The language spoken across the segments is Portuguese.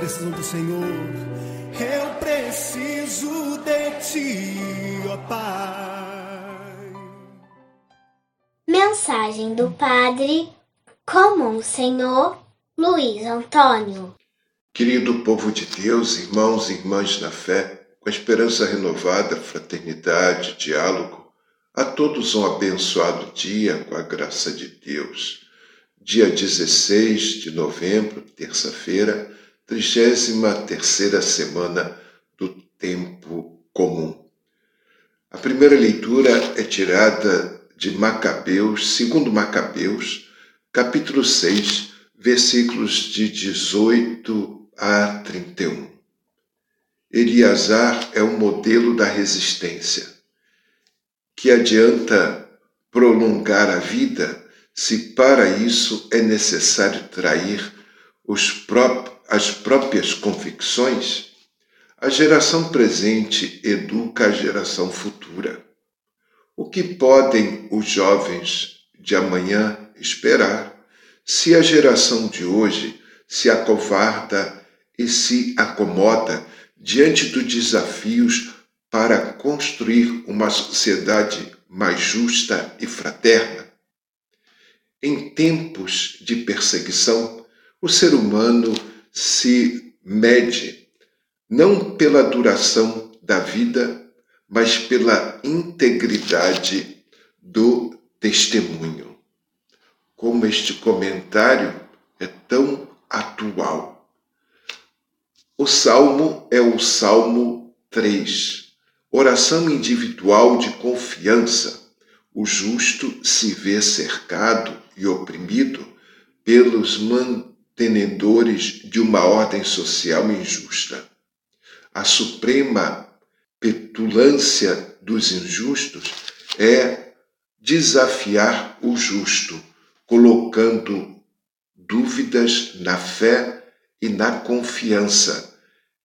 Precisam do Senhor? Eu preciso de ti, ó Pai. Mensagem do Padre Comum Senhor Luiz Antônio. Querido povo de Deus, irmãos e irmãs na fé, com a esperança renovada, fraternidade, diálogo, a todos um abençoado dia com a graça de Deus. Dia 16 de novembro, terça-feira, 33 terceira semana do tempo comum. A primeira leitura é tirada de Macabeus, segundo Macabeus, capítulo 6, versículos de 18 a 31. Eliasar é um modelo da resistência, que adianta prolongar a vida se para isso é necessário trair pró as próprias convicções. A geração presente educa a geração futura. O que podem os jovens de amanhã esperar se a geração de hoje se acovarda e se acomoda diante dos desafios para construir uma sociedade mais justa e fraterna. Em tempos de perseguição, o ser humano se mede não pela duração da vida, mas pela integridade do testemunho. Como este comentário é tão atual. O salmo é o Salmo 3, oração individual de confiança. O justo se vê cercado e oprimido pelos mantenedores de uma ordem social injusta. A suprema petulância dos injustos é desafiar o justo, colocando dúvidas na fé e na confiança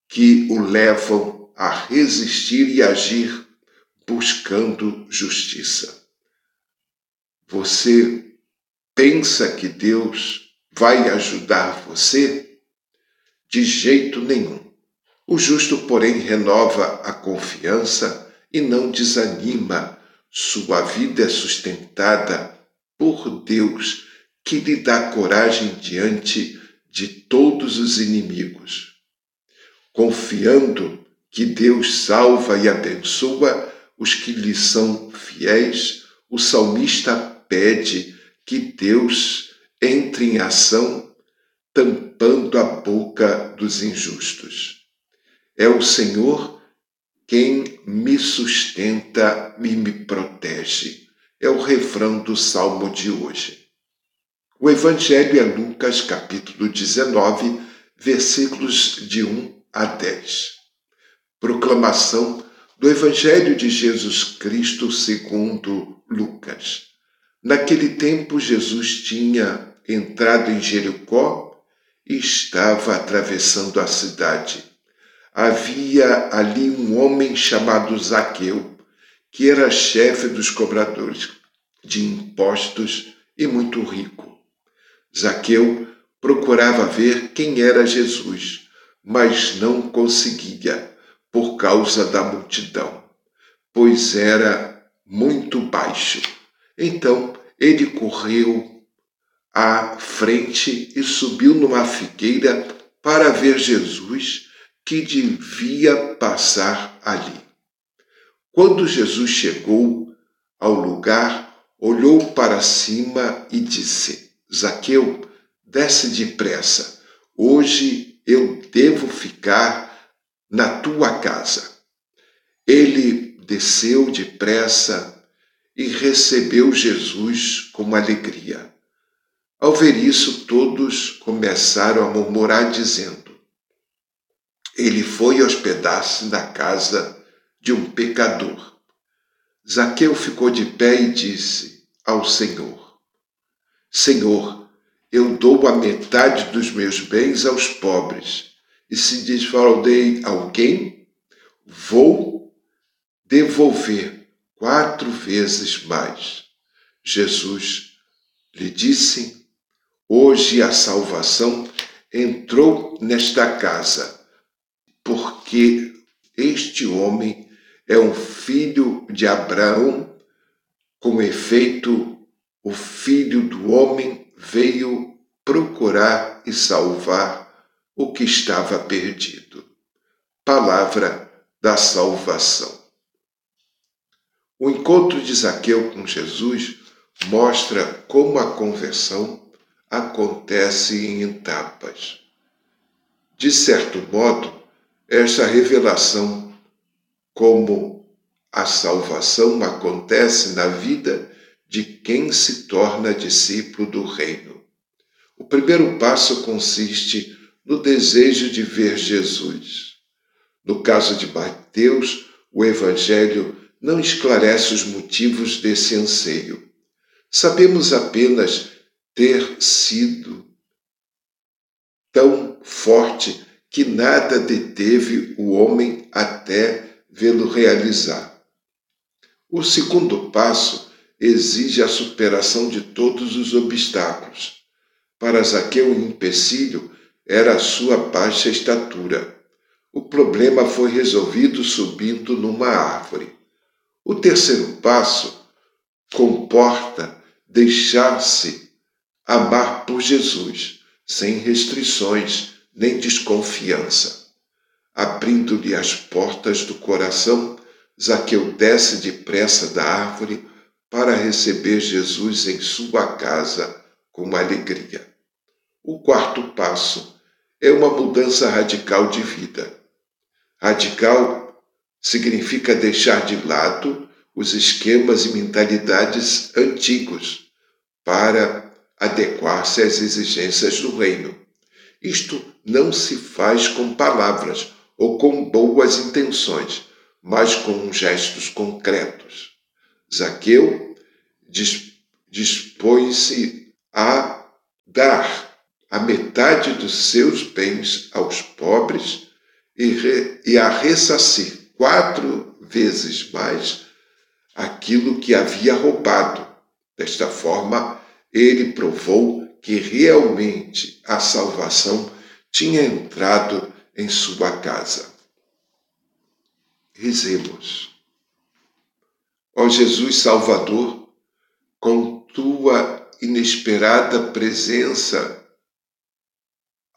que o levam a resistir e agir buscando justiça. Você pensa que Deus vai ajudar você? De jeito nenhum. O justo, porém, renova a confiança e não desanima. Sua vida é sustentada por Deus, que lhe dá coragem diante de todos os inimigos confiando que Deus salva e abençoa os que lhe são fiéis, o salmista pede que Deus entre em ação, tampando a boca dos injustos. É o Senhor quem me sustenta e me protege. É o refrão do salmo de hoje. O Evangelho é Lucas, capítulo 19, versículos de 1 a 10. Proclamação do Evangelho de Jesus Cristo segundo Lucas. Naquele tempo, Jesus tinha entrado em Jericó e estava atravessando a cidade. Havia ali um homem chamado Zaqueu, que era chefe dos cobradores de impostos e muito rico. Zaqueu procurava ver quem era Jesus mas não conseguia por causa da multidão, pois era muito baixo. Então ele correu à frente e subiu numa figueira para ver Jesus, que devia passar ali. Quando Jesus chegou ao lugar, olhou para cima e disse: Zaqueu, desce depressa. Hoje eu devo ficar na tua casa. Ele desceu depressa e recebeu Jesus com alegria. Ao ver isso, todos começaram a murmurar, dizendo: Ele foi hospedar-se na casa de um pecador. Zaqueu ficou de pé e disse ao Senhor: Senhor, eu dou a metade dos meus bens aos pobres, e se desfraudei alguém, vou devolver quatro vezes mais. Jesus lhe disse: Hoje a salvação entrou nesta casa, porque este homem é um filho de Abraão, com efeito, o filho do homem veio procurar e salvar o que estava perdido. Palavra da salvação. O encontro de Zaqueu com Jesus mostra como a conversão acontece em etapas. De certo modo, esta revelação, como a salvação acontece na vida de quem se torna discípulo do Reino. O primeiro passo consiste no desejo de ver Jesus. No caso de Mateus, o Evangelho não esclarece os motivos desse anseio. Sabemos apenas ter sido tão forte que nada deteve o homem até vê-lo realizar. O segundo passo exige a superação de todos os obstáculos. Para Zaqueu, o empecilho era a sua baixa estatura. O problema foi resolvido subindo numa árvore. O terceiro passo comporta deixar-se amar por Jesus, sem restrições nem desconfiança. Abrindo-lhe as portas do coração, Zaqueu desce depressa da árvore para receber Jesus em sua casa com alegria. O quarto passo é uma mudança radical de vida. Radical significa deixar de lado os esquemas e mentalidades antigos para adequar-se às exigências do reino. Isto não se faz com palavras ou com boas intenções, mas com gestos concretos. Zaqueu dispõe-se a dar a metade dos seus bens aos pobres e, a ressarcir quatro vezes mais aquilo que havia roubado. Desta forma, ele provou que realmente a salvação tinha entrado em sua casa. Rezemos. Ó Jesus Salvador, com tua inesperada presença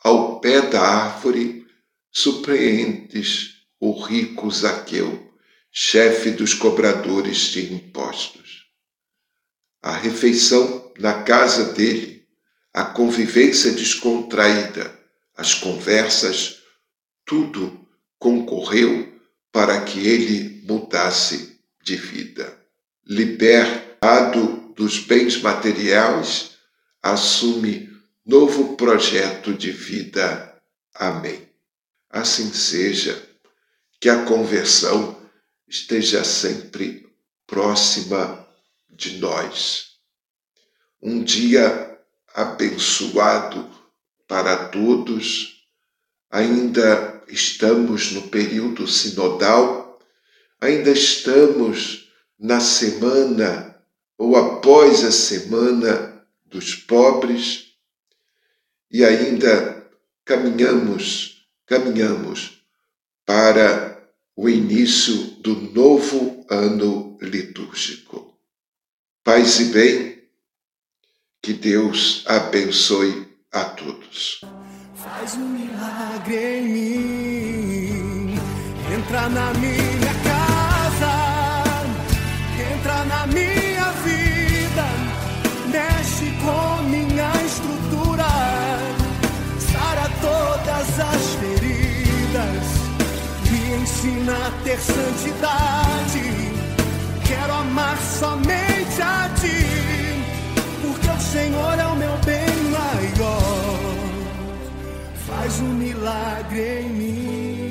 ao pé da árvore, surpreendes o rico Zaqueu, chefe dos cobradores de impostos. A refeição na casa dele, a convivência descontraída, as conversas, tudo concorreu para que ele mudasse de vida. Libertado dos bens materiais, assume novo projeto de vida. Amém. Assim seja, que a conversão esteja sempre próxima de nós um dia abençoado para todos. Ainda estamos no período sinodal, ainda estamos na semana ou após a semana dos pobres e ainda caminhamos, caminhamos para o início do novo ano litúrgico. Paz e bem, que Deus abençoe a todos. Faz um milagre em mim. Entra na minha ensina a ter santidade. Quero amar somente a ti, porque o Senhor é o meu bem maior. Faz um milagre em mim.